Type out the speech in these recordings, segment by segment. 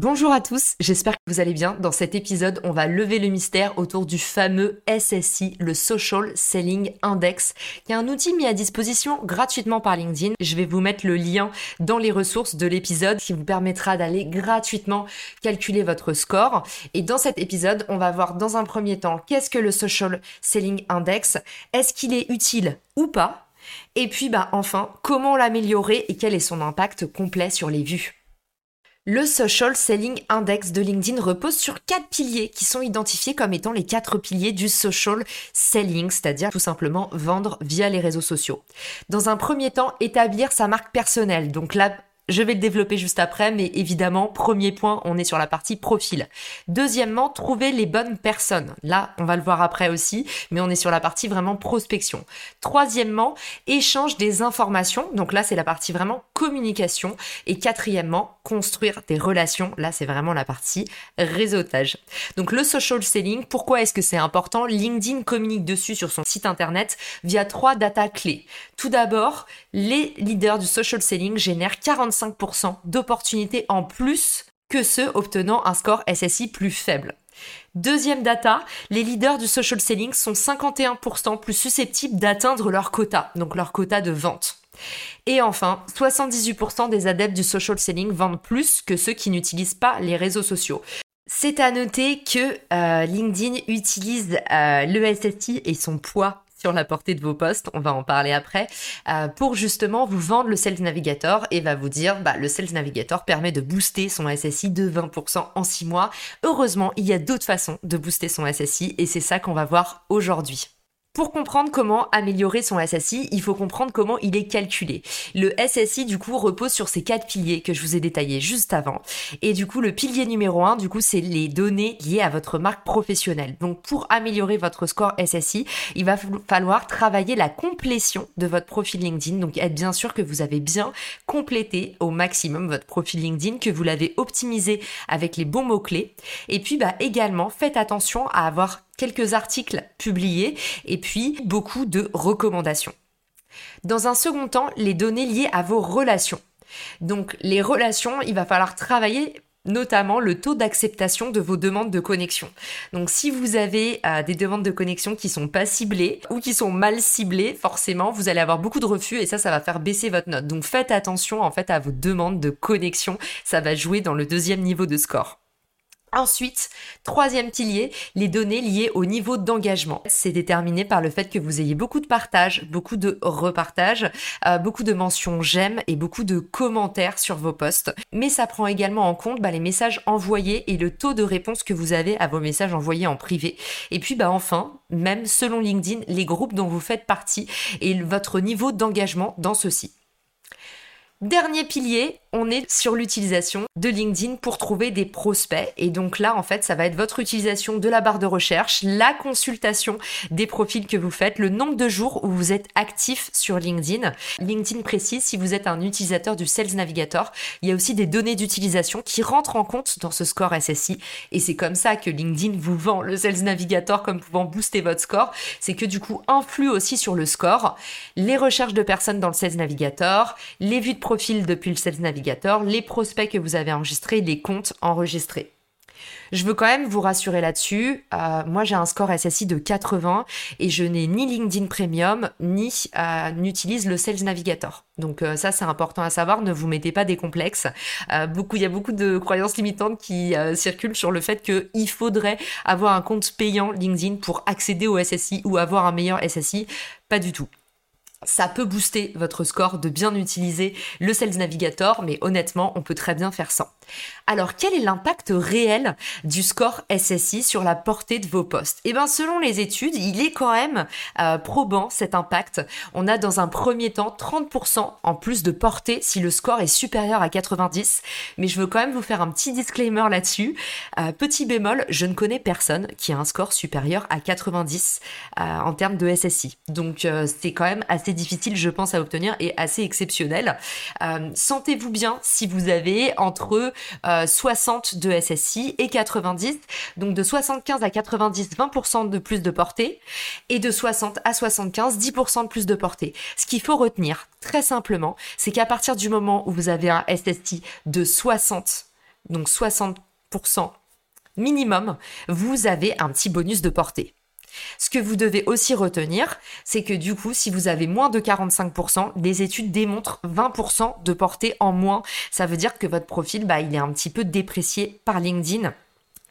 Bonjour à tous, j'espère que vous allez bien. Dans cet épisode, on va lever le mystère autour du fameux SSI, le Social Selling Index, qui est un outil mis à disposition gratuitement par LinkedIn. Je vais vous mettre le lien dans les ressources de l'épisode qui vous permettra d'aller gratuitement calculer votre score. Et dans cet épisode, on va voir dans un premier temps qu'est-ce que le Social Selling Index, est-ce qu'il est utile ou pas? Et puis bah enfin, comment l'améliorer et quel est son impact complet sur les vues? Le Social Selling Index de LinkedIn repose sur quatre piliers qui sont identifiés comme étant les quatre piliers du social selling, c'est-à-dire tout simplement vendre via les réseaux sociaux. Dans un premier temps, établir sa marque personnelle. Donc là, je vais le développer juste après, mais évidemment, premier point, on est sur la partie profil. Deuxièmement, trouver les bonnes personnes. Là, on va le voir après aussi, mais on est sur la partie vraiment prospection. Troisièmement, échange des informations. Donc là, c'est la partie vraiment communication. Et quatrièmement, construire des relations. Là, c'est vraiment la partie réseautage. Donc le social selling, pourquoi est-ce que c'est important? LinkedIn communique dessus sur son site internet via trois data clés. Tout d'abord, les leaders du social selling génèrent 45 5% d'opportunités en plus que ceux obtenant un score SSI plus faible. Deuxième data, les leaders du social selling sont 51% plus susceptibles d'atteindre leur quota, donc leur quota de vente. Et enfin, 78% des adeptes du social selling vendent plus que ceux qui n'utilisent pas les réseaux sociaux. C'est à noter que euh, LinkedIn utilise euh, le SSI et son poids sur la portée de vos postes, on va en parler après, euh, pour justement vous vendre le Sales Navigator et va vous dire, bah, le Sales Navigator permet de booster son SSI de 20% en 6 mois. Heureusement, il y a d'autres façons de booster son SSI et c'est ça qu'on va voir aujourd'hui. Pour comprendre comment améliorer son SSI, il faut comprendre comment il est calculé. Le SSI, du coup, repose sur ces quatre piliers que je vous ai détaillés juste avant. Et du coup, le pilier numéro un, du coup, c'est les données liées à votre marque professionnelle. Donc, pour améliorer votre score SSI, il va falloir travailler la complétion de votre profil LinkedIn. Donc, être bien sûr que vous avez bien complété au maximum votre profil LinkedIn, que vous l'avez optimisé avec les bons mots-clés. Et puis, bah, également, faites attention à avoir quelques articles publiés et puis beaucoup de recommandations. Dans un second temps, les données liées à vos relations. Donc les relations, il va falloir travailler notamment le taux d'acceptation de vos demandes de connexion. Donc si vous avez euh, des demandes de connexion qui sont pas ciblées ou qui sont mal ciblées, forcément vous allez avoir beaucoup de refus et ça ça va faire baisser votre note. Donc faites attention en fait à vos demandes de connexion, ça va jouer dans le deuxième niveau de score. Ensuite, troisième pilier, les données liées au niveau d'engagement. C'est déterminé par le fait que vous ayez beaucoup de partages, beaucoup de repartages, euh, beaucoup de mentions j'aime et beaucoup de commentaires sur vos posts. Mais ça prend également en compte bah, les messages envoyés et le taux de réponse que vous avez à vos messages envoyés en privé. Et puis bah enfin, même selon LinkedIn, les groupes dont vous faites partie et votre niveau d'engagement dans ceux-ci. Dernier pilier, on est sur l'utilisation de LinkedIn pour trouver des prospects. Et donc là, en fait, ça va être votre utilisation de la barre de recherche, la consultation des profils que vous faites, le nombre de jours où vous êtes actif sur LinkedIn. LinkedIn précise si vous êtes un utilisateur du Sales Navigator. Il y a aussi des données d'utilisation qui rentrent en compte dans ce score SSI. Et c'est comme ça que LinkedIn vous vend le Sales Navigator comme pouvant booster votre score. C'est que du coup, influe aussi sur le score les recherches de personnes dans le Sales Navigator, les vues de profil depuis le Sales Navigator les prospects que vous avez enregistrés, les comptes enregistrés. Je veux quand même vous rassurer là-dessus. Euh, moi, j'ai un score SSI de 80 et je n'ai ni LinkedIn Premium ni euh, n'utilise le Sales Navigator. Donc euh, ça, c'est important à savoir. Ne vous mettez pas des complexes. beaucoup, il y a beaucoup de croyances limitantes qui circulent sur le fait qu'il faudrait avoir un compte payant LinkedIn pour accéder au SSI ou avoir un meilleur SSI. Pas du tout. Ça peut booster votre score de bien utiliser le Sales Navigator, mais honnêtement, on peut très bien faire sans. Alors, quel est l'impact réel du score SSI sur la portée de vos postes? Eh bien, selon les études, il est quand même euh, probant cet impact. On a dans un premier temps 30% en plus de portée si le score est supérieur à 90. Mais je veux quand même vous faire un petit disclaimer là-dessus. Euh, petit bémol, je ne connais personne qui a un score supérieur à 90 euh, en termes de SSI. Donc, c'est quand même assez difficile, je pense, à obtenir et assez exceptionnel. Sentez-vous bien si vous avez entre 60 euh, de SSI et 90. Donc de 75 à 90, 20% de plus de portée. Et de 60 à 75, 10% de plus de portée. Ce qu'il faut retenir, très simplement, c'est qu'à partir du moment où vous avez un SSI de 60, donc 60% minimum, vous avez un petit bonus de portée. Ce que vous devez aussi retenir, c'est que du coup, si vous avez moins de 45%, des études démontrent 20% de portée en moins. Ça veut dire que votre profil, bah, il est un petit peu déprécié par LinkedIn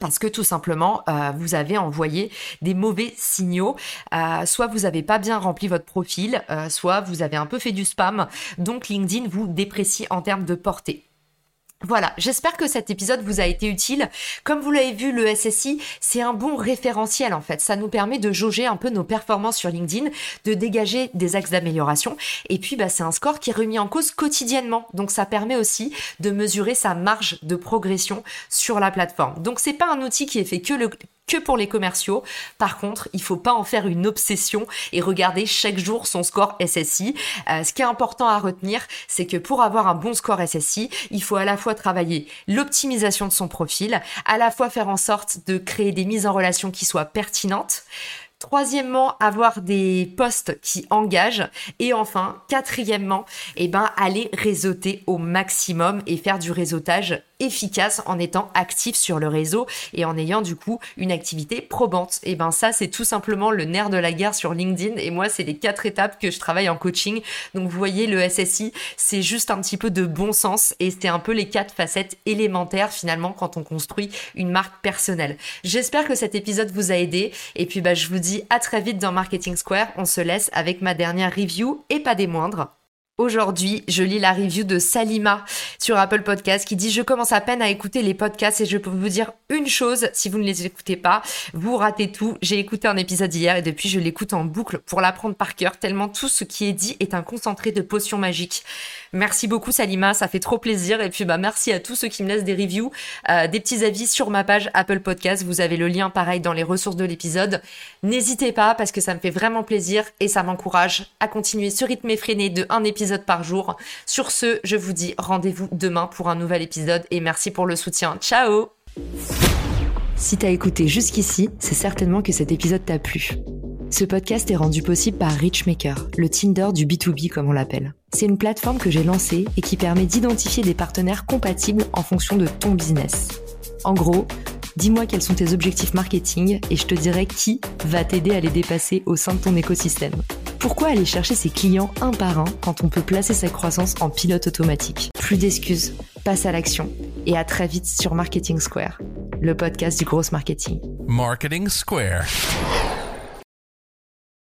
parce que tout simplement, euh, vous avez envoyé des mauvais signaux. Euh, soit vous n'avez pas bien rempli votre profil, euh, soit vous avez un peu fait du spam. Donc LinkedIn vous déprécie en termes de portée. Voilà, j'espère que cet épisode vous a été utile. Comme vous l'avez vu, le SSI, c'est un bon référentiel en fait. Ça nous permet de jauger un peu nos performances sur LinkedIn, de dégager des axes d'amélioration. Et puis, bah, c'est un score qui est remis en cause quotidiennement. Donc, ça permet aussi de mesurer sa marge de progression sur la plateforme. Donc, c'est pas un outil qui est fait que le que pour les commerciaux. Par contre, il faut pas en faire une obsession et regarder chaque jour son score SSI. Euh, ce qui est important à retenir, c'est que pour avoir un bon score SSI, il faut à la fois travailler l'optimisation de son profil, à la fois faire en sorte de créer des mises en relation qui soient pertinentes, Troisièmement, avoir des postes qui engagent. Et enfin, quatrièmement, eh ben, aller réseauter au maximum et faire du réseautage efficace en étant actif sur le réseau et en ayant du coup une activité probante. Et ben ça c'est tout simplement le nerf de la guerre sur LinkedIn et moi c'est les quatre étapes que je travaille en coaching. Donc vous voyez le SSI c'est juste un petit peu de bon sens et c'est un peu les quatre facettes élémentaires finalement quand on construit une marque personnelle. J'espère que cet épisode vous a aidé et puis bah je vous dis à très vite dans Marketing Square. On se laisse avec ma dernière review et pas des moindres. Aujourd'hui, je lis la review de Salima sur Apple Podcast qui dit Je commence à peine à écouter les podcasts et je peux vous dire une chose si vous ne les écoutez pas, vous ratez tout. J'ai écouté un épisode hier et depuis je l'écoute en boucle pour l'apprendre par cœur tellement tout ce qui est dit est un concentré de potions magiques. Merci beaucoup Salima, ça fait trop plaisir. Et puis bah merci à tous ceux qui me laissent des reviews, euh, des petits avis sur ma page Apple Podcast. Vous avez le lien pareil dans les ressources de l'épisode. N'hésitez pas parce que ça me fait vraiment plaisir et ça m'encourage à continuer ce rythme effréné de un par jour. Sur ce, je vous dis rendez-vous demain pour un nouvel épisode et merci pour le soutien. Ciao Si t'as écouté jusqu'ici, c'est certainement que cet épisode t'a plu. Ce podcast est rendu possible par Richmaker, le Tinder du B2B comme on l'appelle. C'est une plateforme que j'ai lancée et qui permet d'identifier des partenaires compatibles en fonction de ton business. En gros, dis-moi quels sont tes objectifs marketing et je te dirai qui va t'aider à les dépasser au sein de ton écosystème. Pourquoi aller chercher ses clients un par un quand on peut placer sa croissance en pilote automatique Plus d'excuses, passe à l'action et à très vite sur Marketing Square, le podcast du gros marketing. Marketing Square.